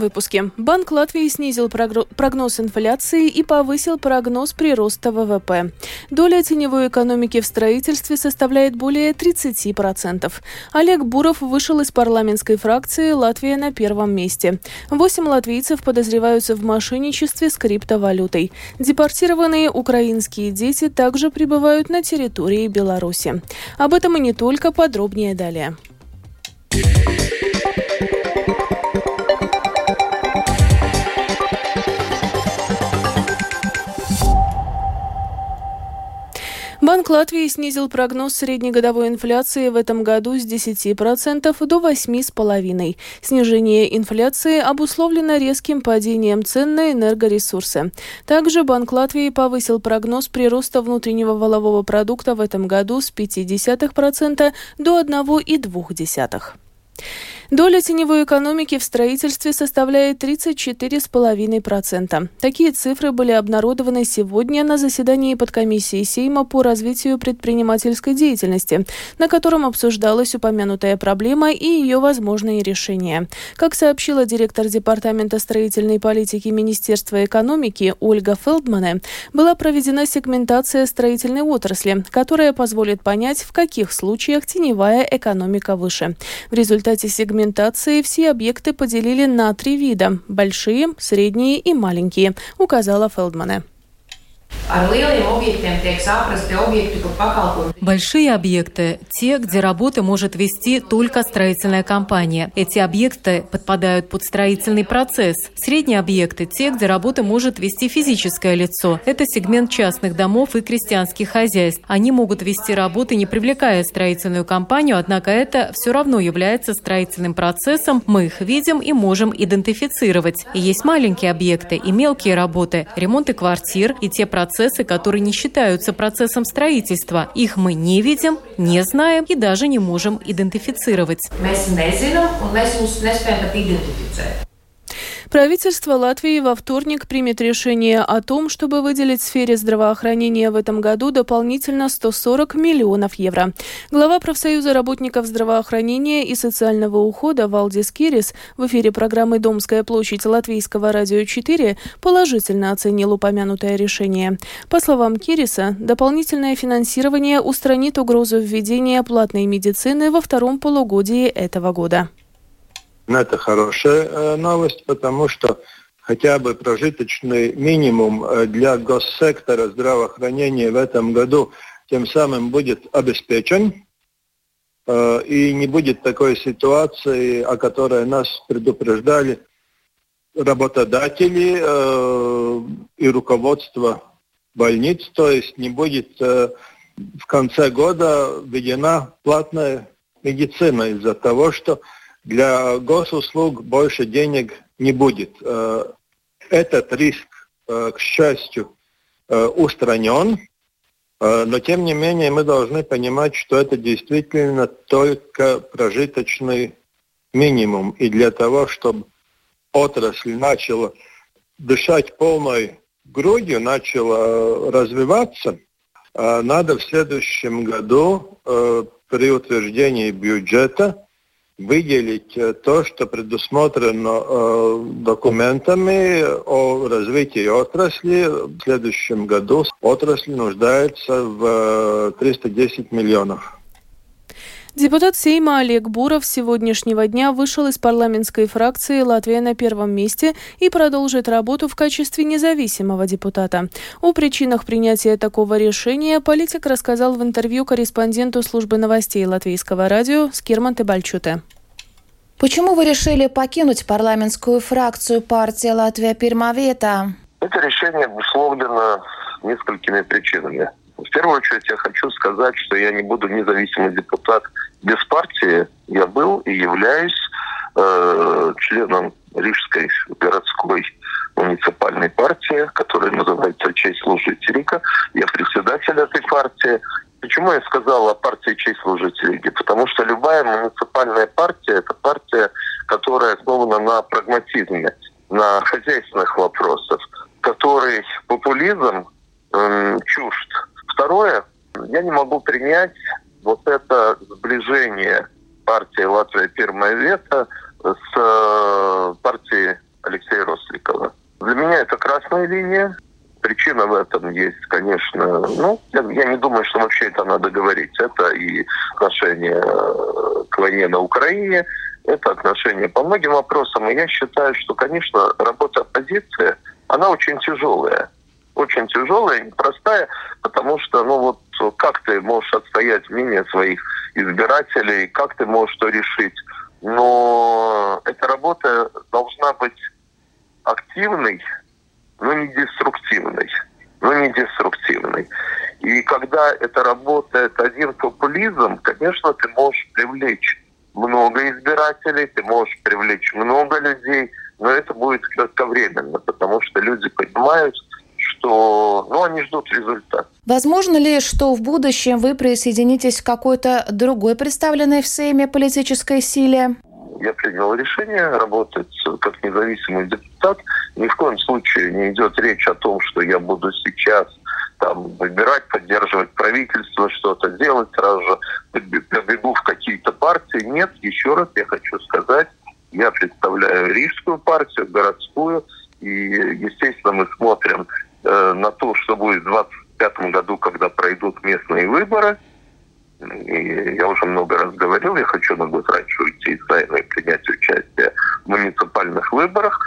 этом выпуске. Банк Латвии снизил прогноз инфляции и повысил прогноз прироста ВВП. Доля теневой экономики в строительстве составляет более 30%. Олег Буров вышел из парламентской фракции «Латвия на первом месте». Восемь латвийцев подозреваются в мошенничестве с криптовалютой. Депортированные украинские дети также прибывают на территории Беларуси. Об этом и не только, подробнее далее. Банк Латвии снизил прогноз среднегодовой инфляции в этом году с 10% до 8,5%. Снижение инфляции обусловлено резким падением цен на энергоресурсы. Также Банк Латвии повысил прогноз прироста внутреннего валового продукта в этом году с 0,5% до 1,2%. Доля теневой экономики в строительстве составляет 34,5%. Такие цифры были обнародованы сегодня на заседании подкомиссии Сейма по развитию предпринимательской деятельности, на котором обсуждалась упомянутая проблема и ее возможные решения. Как сообщила директор Департамента строительной политики Министерства экономики Ольга Фелдмане, была проведена сегментация строительной отрасли, которая позволит понять, в каких случаях теневая экономика выше. В результате сегментации документации все объекты поделили на три вида – большие, средние и маленькие, указала Фелдмане. Большие объекты – те, где работы может вести только строительная компания. Эти объекты подпадают под строительный процесс. Средние объекты – те, где работы может вести физическое лицо. Это сегмент частных домов и крестьянских хозяйств. Они могут вести работы, не привлекая строительную компанию, однако это все равно является строительным процессом. Мы их видим и можем идентифицировать. И есть маленькие объекты и мелкие работы, ремонты квартир и те процессы, процессы, которые не считаются процессом строительства. Их мы не видим, не знаем и даже не можем идентифицировать. Правительство Латвии во вторник примет решение о том, чтобы выделить сфере здравоохранения в этом году дополнительно 140 миллионов евро. Глава профсоюза работников здравоохранения и социального ухода Валдис Кирис в эфире программы «Домская площадь» Латвийского радио 4 положительно оценил упомянутое решение. По словам Кириса, дополнительное финансирование устранит угрозу введения платной медицины во втором полугодии этого года. Но это хорошая э, новость, потому что хотя бы прожиточный минимум э, для госсектора здравоохранения в этом году тем самым будет обеспечен. Э, и не будет такой ситуации, о которой нас предупреждали работодатели и руководство больниц, то есть не будет в конце года введена платная медицина из-за того, что для госуслуг больше денег не будет. Э, этот риск, э, к счастью, э, устранен, но тем не менее мы должны понимать, что это действительно только прожиточный минимум. И для того, чтобы отрасль начала дышать полной грудью, начала развиваться, надо в следующем году при утверждении бюджета выделить э, то, что предусмотрено э, документами о развитии отрасли. В следующем году отрасль нуждается в 310 э, миллионов. Депутат Сейма Олег Буров с сегодняшнего дня вышел из парламентской фракции «Латвия на первом месте» и продолжит работу в качестве независимого депутата. О причинах принятия такого решения политик рассказал в интервью корреспонденту службы новостей Латвийского радио Скирман Бальчуте. Почему вы решили покинуть парламентскую фракцию партии «Латвия Пермавета»? Это решение обусловлено несколькими причинами. В первую очередь я хочу сказать, что я не буду независимый депутат без партии. Я был и являюсь э, членом Рижской городской муниципальной партии, которая называется «Честь служителика». Я председатель этой партии. Почему я сказал о партии «Честь служителей»? Потому что любая муниципальная партия – это партия, которая основана на прагматизме, на хозяйственных вопросах, который популизм э, чужд Второе, я не могу принять вот это сближение партии «Латвия. Первое вето» с э, партией отношения. Причина в этом есть, конечно, ну, я, я не думаю, что вообще это надо говорить. Это и отношение э, к войне на Украине, это отношение по многим вопросам. И я считаю, что, конечно, работа оппозиции, она очень тяжелая. Очень тяжелая, непростая, потому что, ну вот, как ты можешь отстоять мнение своих избирателей, как ты можешь что решить. Но эта работа должна быть активной, но не деструктивной. Но не деструктивной. И когда это работает один популизм, конечно, ты можешь привлечь много избирателей, ты можешь привлечь много людей, но это будет кратковременно, потому что люди понимают, что ну, они ждут результат. Возможно ли, что в будущем вы присоединитесь к какой-то другой представленной в Сейме политической силе? Я принял решение работать как независимый депутат. Ни в коем случае не идет речь о том, что я буду сейчас там выбирать, поддерживать правительство, что-то делать, сразу же побегу в какие-то партии. Нет, еще раз я хочу сказать, я представляю Рижскую партию, городскую, и, естественно, мы смотрим э, на то, что будет в 2025 году, когда пройдут местные выборы. И я уже много раз говорил, я хочу на год раньше уйти из Сайна и принять участие в муниципальных выборах.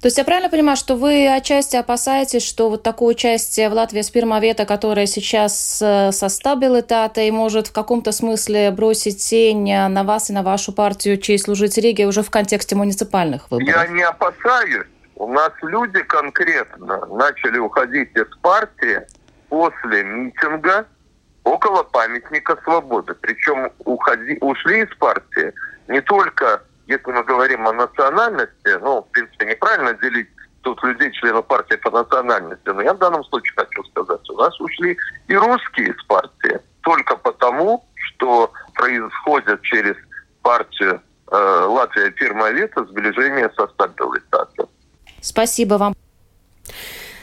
То есть я правильно понимаю, что вы отчасти опасаетесь, что вот такое участие в Латвии с Пирмавета, которое сейчас э, со стабилитатой, может в каком-то смысле бросить тень на вас и на вашу партию, чей служить Риге уже в контексте муниципальных выборов? Я не опасаюсь. У нас люди конкретно начали уходить из партии после митинга около памятника свободы. Причем уходи, ушли из партии не только, если мы говорим о национальности, ну, в принципе, неправильно делить тут людей, членов партии по национальности, но я в данном случае хочу сказать, у нас ушли и русские из партии только потому, что происходит через партию э, Латвия Фирма Вита сближение со стабилизацией. Спасибо вам.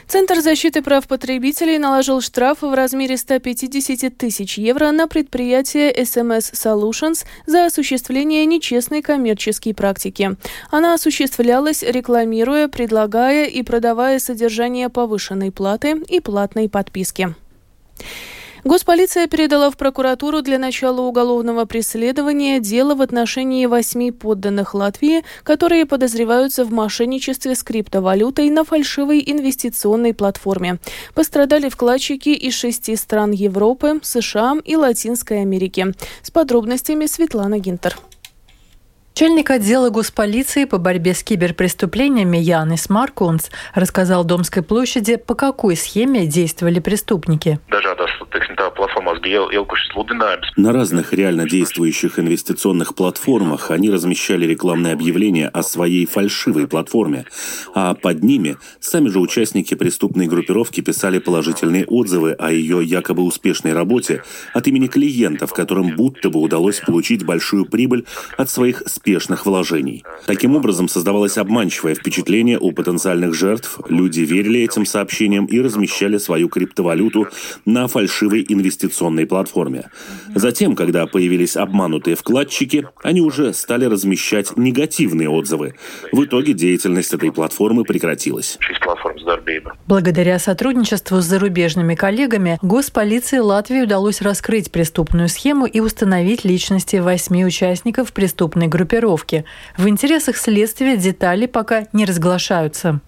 Центр защиты прав потребителей наложил штраф в размере 150 тысяч евро на предприятие SMS Solutions за осуществление нечестной коммерческой практики. Она осуществлялась, рекламируя, предлагая и продавая содержание повышенной платы и платной подписки. Госполиция передала в прокуратуру для начала уголовного преследования дело в отношении восьми подданных Латвии, которые подозреваются в мошенничестве с криптовалютой на фальшивой инвестиционной платформе. Пострадали вкладчики из шести стран Европы, США и Латинской Америки. С подробностями Светлана Гинтер. Начальник отдела госполиции по борьбе с киберпреступлениями Янис Маркунс рассказал Домской площади, по какой схеме действовали преступники. На разных реально действующих инвестиционных платформах они размещали рекламные объявления о своей фальшивой платформе, а под ними сами же участники преступной группировки писали положительные отзывы о ее якобы успешной работе от имени клиентов, которым будто бы удалось получить большую прибыль от своих успешных вложений. Таким образом, создавалось обманчивое впечатление у потенциальных жертв, люди верили этим сообщениям и размещали свою криптовалюту на фальшивой инвестиционной платформе. Затем, когда появились обманутые вкладчики, они уже стали размещать негативные отзывы. В итоге деятельность этой платформы прекратилась. Благодаря сотрудничеству с зарубежными коллегами, госполиции Латвии удалось раскрыть преступную схему и установить личности восьми участников преступной группировки. В интересах следствия детали пока не разглашаются.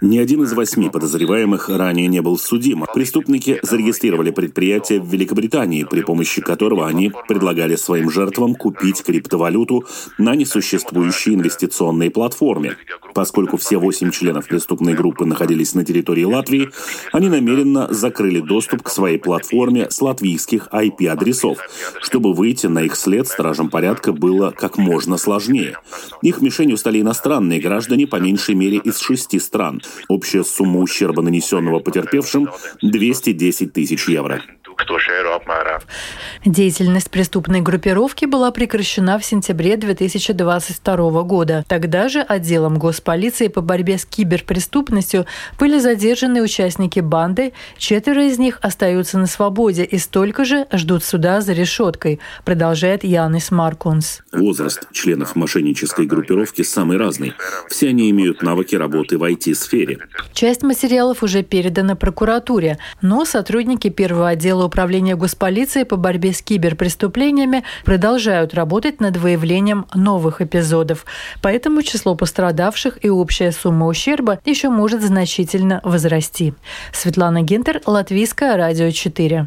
Ни один из восьми подозреваемых ранее не был судим. Преступники зарегистрировали предприятие в Великобритании, при помощи которого они предлагали своим жертвам купить криптовалюту на несуществующей инвестиционной платформе. Поскольку все восемь членов преступной группы находились на территории Латвии, они намеренно закрыли доступ к своей платформе с латвийских IP-адресов, чтобы выйти на их след стражам порядка было как можно сложнее. Их мишенью стали иностранные граждане по меньшей мере из шести стран. Общая сумма ущерба, нанесенного потерпевшим, 210 тысяч евро. Деятельность преступной группировки была прекращена в сентябре 2022 года. Тогда же отделом госполиции по борьбе с киберпреступностью были задержаны участники банды, четверо из них остаются на свободе и столько же ждут суда за решеткой, продолжает Янис Маркунс. Возраст членов мошеннической группировки самый разный. Все они имеют навыки работы в IT-сфере. Часть материалов уже передана прокуратуре, но сотрудники первого отдела управления госполиции по борьбе с киберпреступлениями продолжают работать над выявлением новых эпизодов. Поэтому число пострадавших и общая сумма ущерба еще может значительно возрасти. Светлана Гентер, Латвийское радио 4.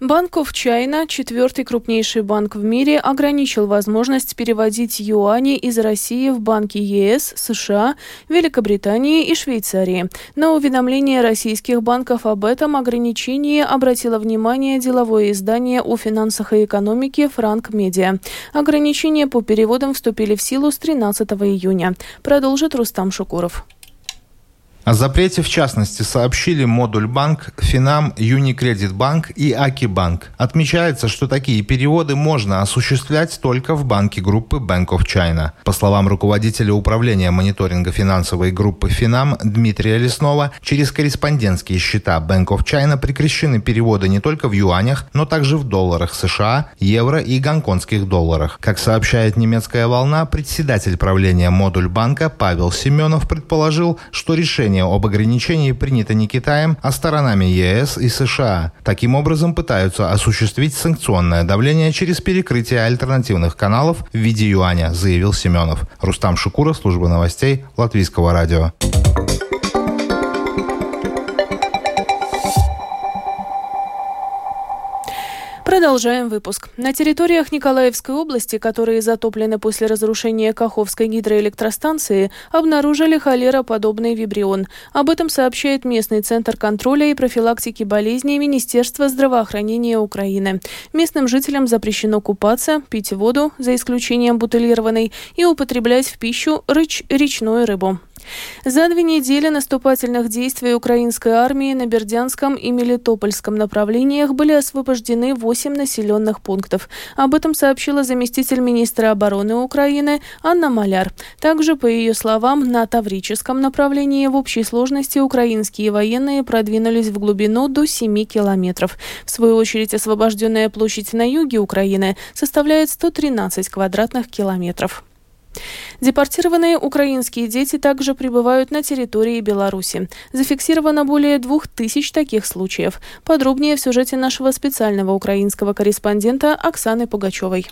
Банк of China, четвертый крупнейший банк в мире, ограничил возможность переводить юани из России в банки ЕС, США, Великобритании и Швейцарии. На уведомление российских банков об этом ограничении обратило внимание деловое издание о финансах и экономике «Франк Медиа». Ограничения по переводам вступили в силу с 13 июня. Продолжит Рустам Шукуров. О запрете, в частности, сообщили Модуль Банк, Финам, Юникредит Банк и Аки Банк. Отмечается, что такие переводы можно осуществлять только в банке группы Bank of China. По словам руководителя управления мониторинга финансовой группы Финам Дмитрия Леснова, через корреспондентские счета Bank of China прекращены переводы не только в юанях, но также в долларах США, евро и гонконгских долларах. Как сообщает немецкая волна, председатель правления Модуль Банка Павел Семенов предположил, что решение Решение об ограничении принято не Китаем, а сторонами ЕС и США. Таким образом пытаются осуществить санкционное давление через перекрытие альтернативных каналов в виде юаня, заявил Семенов. Рустам Шукура, служба новостей Латвийского радио. Продолжаем выпуск. На территориях Николаевской области, которые затоплены после разрушения Каховской гидроэлектростанции, обнаружили холероподобный вибрион. Об этом сообщает местный центр контроля и профилактики болезней Министерства здравоохранения Украины. Местным жителям запрещено купаться, пить воду, за исключением бутылированной, и употреблять в пищу рыч, речную рыбу. За две недели наступательных действий украинской армии на Бердянском и Мелитопольском направлениях были освобождены 8 населенных пунктов. Об этом сообщила заместитель министра обороны Украины Анна Маляр. Также, по ее словам, на Таврическом направлении в общей сложности украинские военные продвинулись в глубину до 7 километров. В свою очередь, освобожденная площадь на юге Украины составляет 113 квадратных километров. Депортированные украинские дети также пребывают на территории Беларуси. Зафиксировано более двух тысяч таких случаев. Подробнее в сюжете нашего специального украинского корреспондента Оксаны Пугачевой.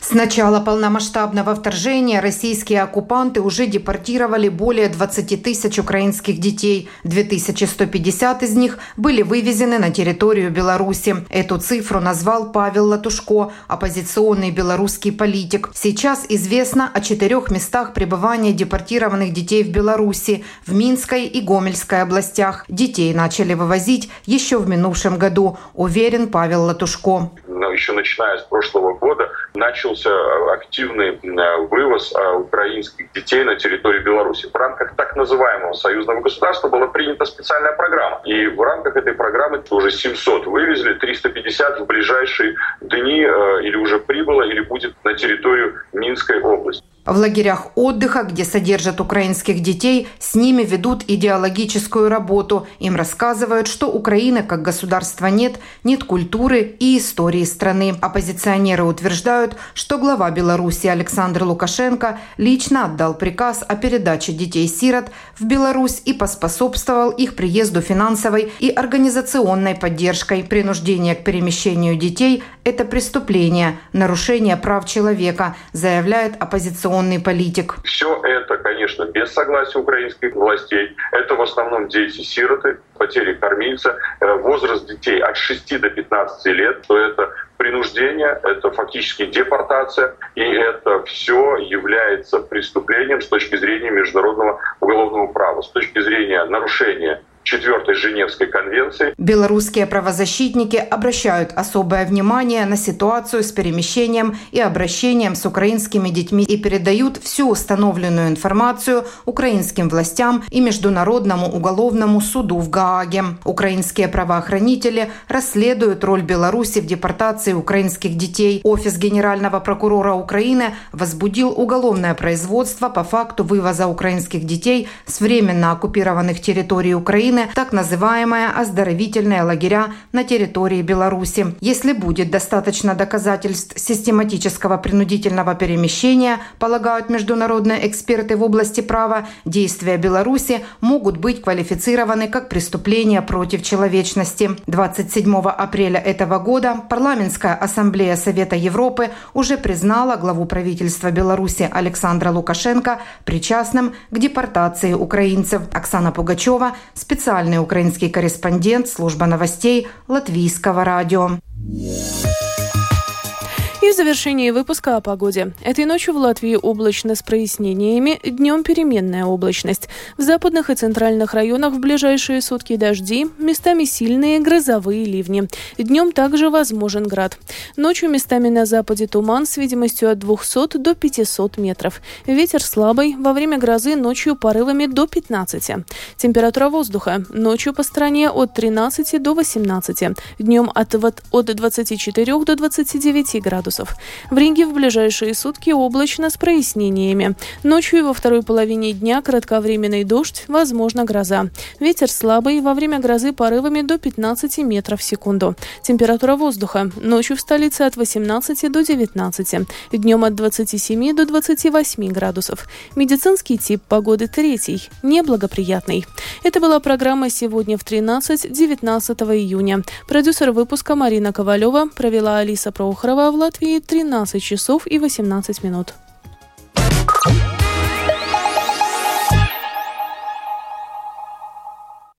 С начала полномасштабного вторжения российские оккупанты уже депортировали более 20 тысяч украинских детей. 2150 из них были вывезены на территорию Беларуси. Эту цифру назвал Павел Латушко, оппозиционный белорусский политик. Сейчас известно о четырех местах пребывания депортированных детей в Беларуси, в Минской и Гомельской областях. Детей начали вывозить еще в минувшем году, уверен Павел Латушко. Еще начиная с прошлого года начался активный э, вывоз э, украинских детей на территорию Беларуси. В рамках так называемого союзного государства была принята специальная программа. И в рамках этой программы уже 700 вывезли, 350 в ближайшие дни э, или уже прибыло, или будет на территорию Минской области. В лагерях отдыха, где содержат украинских детей, с ними ведут идеологическую работу. Им рассказывают, что Украины как государства нет, нет культуры и истории страны. Оппозиционеры утверждают, что глава Беларуси Александр Лукашенко лично отдал приказ о передаче детей-сирот в Беларусь и поспособствовал их приезду финансовой и организационной поддержкой. Принуждение к перемещению детей – это преступление, нарушение прав человека, заявляет оппозиционный оппозиционный политик. Все это, конечно, без согласия украинских властей. Это в основном дети-сироты, потери кормильца, э, возраст детей от 6 до 15 лет, то это принуждение, это фактически депортация, и это все является преступлением с точки зрения международного уголовного права, с точки зрения нарушения четвертой Женевской конвенции. Белорусские правозащитники обращают особое внимание на ситуацию с перемещением и обращением с украинскими детьми и передают всю установленную информацию украинским властям и Международному уголовному суду в Гааге. Украинские правоохранители расследуют роль Беларуси в депортации украинских детей. Офис генерального прокурора Украины возбудил уголовное производство по факту вывоза украинских детей с временно оккупированных территорий Украины, так называемые оздоровительные лагеря на территории Беларуси. Если будет достаточно доказательств систематического принудительного перемещения, полагают международные эксперты в области права, действия Беларуси могут быть квалифицированы как преступления против человечности. 27 апреля этого года Парламентская ассамблея Совета Европы уже признала главу правительства Беларуси Александра Лукашенко причастным к депортации украинцев. Оксана Пугачева, специальный украинский корреспондент, служба новостей Латвийского радио. И в завершении выпуска о погоде. Этой ночью в Латвии облачно с прояснениями, днем переменная облачность. В западных и центральных районах в ближайшие сутки дожди, местами сильные грозовые ливни. Днем также возможен град. Ночью местами на западе туман с видимостью от 200 до 500 метров. Ветер слабый, во время грозы ночью порывами до 15. Температура воздуха. Ночью по стране от 13 до 18. Днем от, от 24 до 29 градусов градусов. В Риге в ближайшие сутки облачно с прояснениями. Ночью и во второй половине дня кратковременный дождь, возможно гроза. Ветер слабый, во время грозы порывами до 15 метров в секунду. Температура воздуха. Ночью в столице от 18 до 19. Днем от 27 до 28 градусов. Медицинский тип погоды третий, неблагоприятный. Это была программа «Сегодня в 13-19 июня». Продюсер выпуска Марина Ковалева провела Алиса Проухорова в Латвии 13 часов и 18 минут.